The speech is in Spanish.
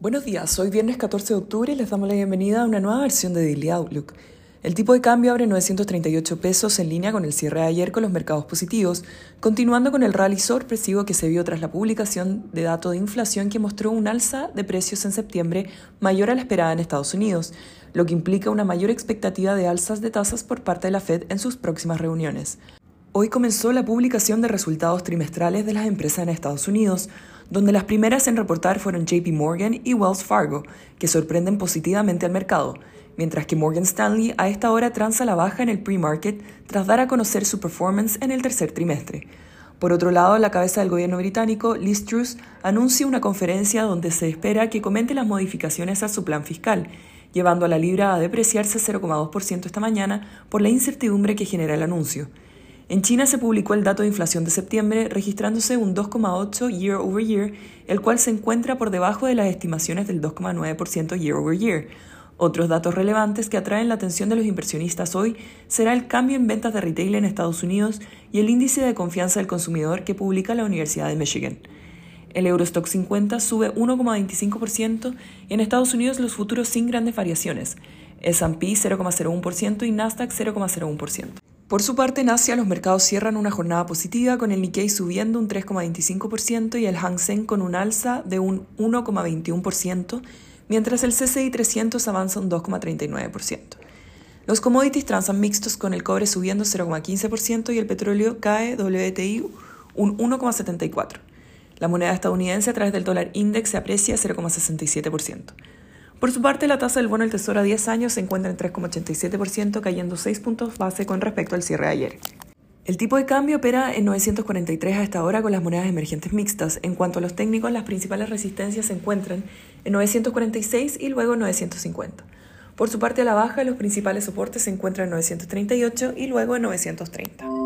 Buenos días, hoy viernes 14 de octubre les damos la bienvenida a una nueva versión de Daily Outlook. El tipo de cambio abre 938 pesos en línea con el cierre de ayer con los mercados positivos, continuando con el rally sorpresivo que se vio tras la publicación de datos de inflación que mostró un alza de precios en septiembre mayor a la esperada en Estados Unidos, lo que implica una mayor expectativa de alzas de tasas por parte de la Fed en sus próximas reuniones. Hoy comenzó la publicación de resultados trimestrales de las empresas en Estados Unidos, donde las primeras en reportar fueron JP Morgan y Wells Fargo, que sorprenden positivamente al mercado, mientras que Morgan Stanley a esta hora transa la baja en el pre-market tras dar a conocer su performance en el tercer trimestre. Por otro lado, la cabeza del gobierno británico, Liz Truss, anuncia una conferencia donde se espera que comente las modificaciones a su plan fiscal, llevando a la libra a depreciarse 0,2% esta mañana por la incertidumbre que genera el anuncio. En China se publicó el dato de inflación de septiembre, registrándose un 2,8 year over year, el cual se encuentra por debajo de las estimaciones del 2,9% year over year. Otros datos relevantes que atraen la atención de los inversionistas hoy será el cambio en ventas de retail en Estados Unidos y el índice de confianza del consumidor que publica la Universidad de Michigan. El Eurostock 50 sube 1,25% y en Estados Unidos los futuros sin grandes variaciones, S&P 0,01% y Nasdaq 0,01%. Por su parte, en Asia los mercados cierran una jornada positiva con el Nikkei subiendo un 3,25% y el Hang Seng con un alza de un 1,21%, mientras el CCI 300 avanza un 2,39%. Los commodities transan mixtos con el cobre subiendo 0,15% y el petróleo cae WTI un 1,74%. La moneda estadounidense a través del dólar index se aprecia 0,67%. Por su parte, la tasa del bono del Tesoro a 10 años se encuentra en 3,87%, cayendo 6 puntos base con respecto al cierre de ayer. El tipo de cambio opera en 943 a esta hora con las monedas emergentes mixtas. En cuanto a los técnicos, las principales resistencias se encuentran en 946 y luego en 950. Por su parte, a la baja, los principales soportes se encuentran en 938 y luego en 930.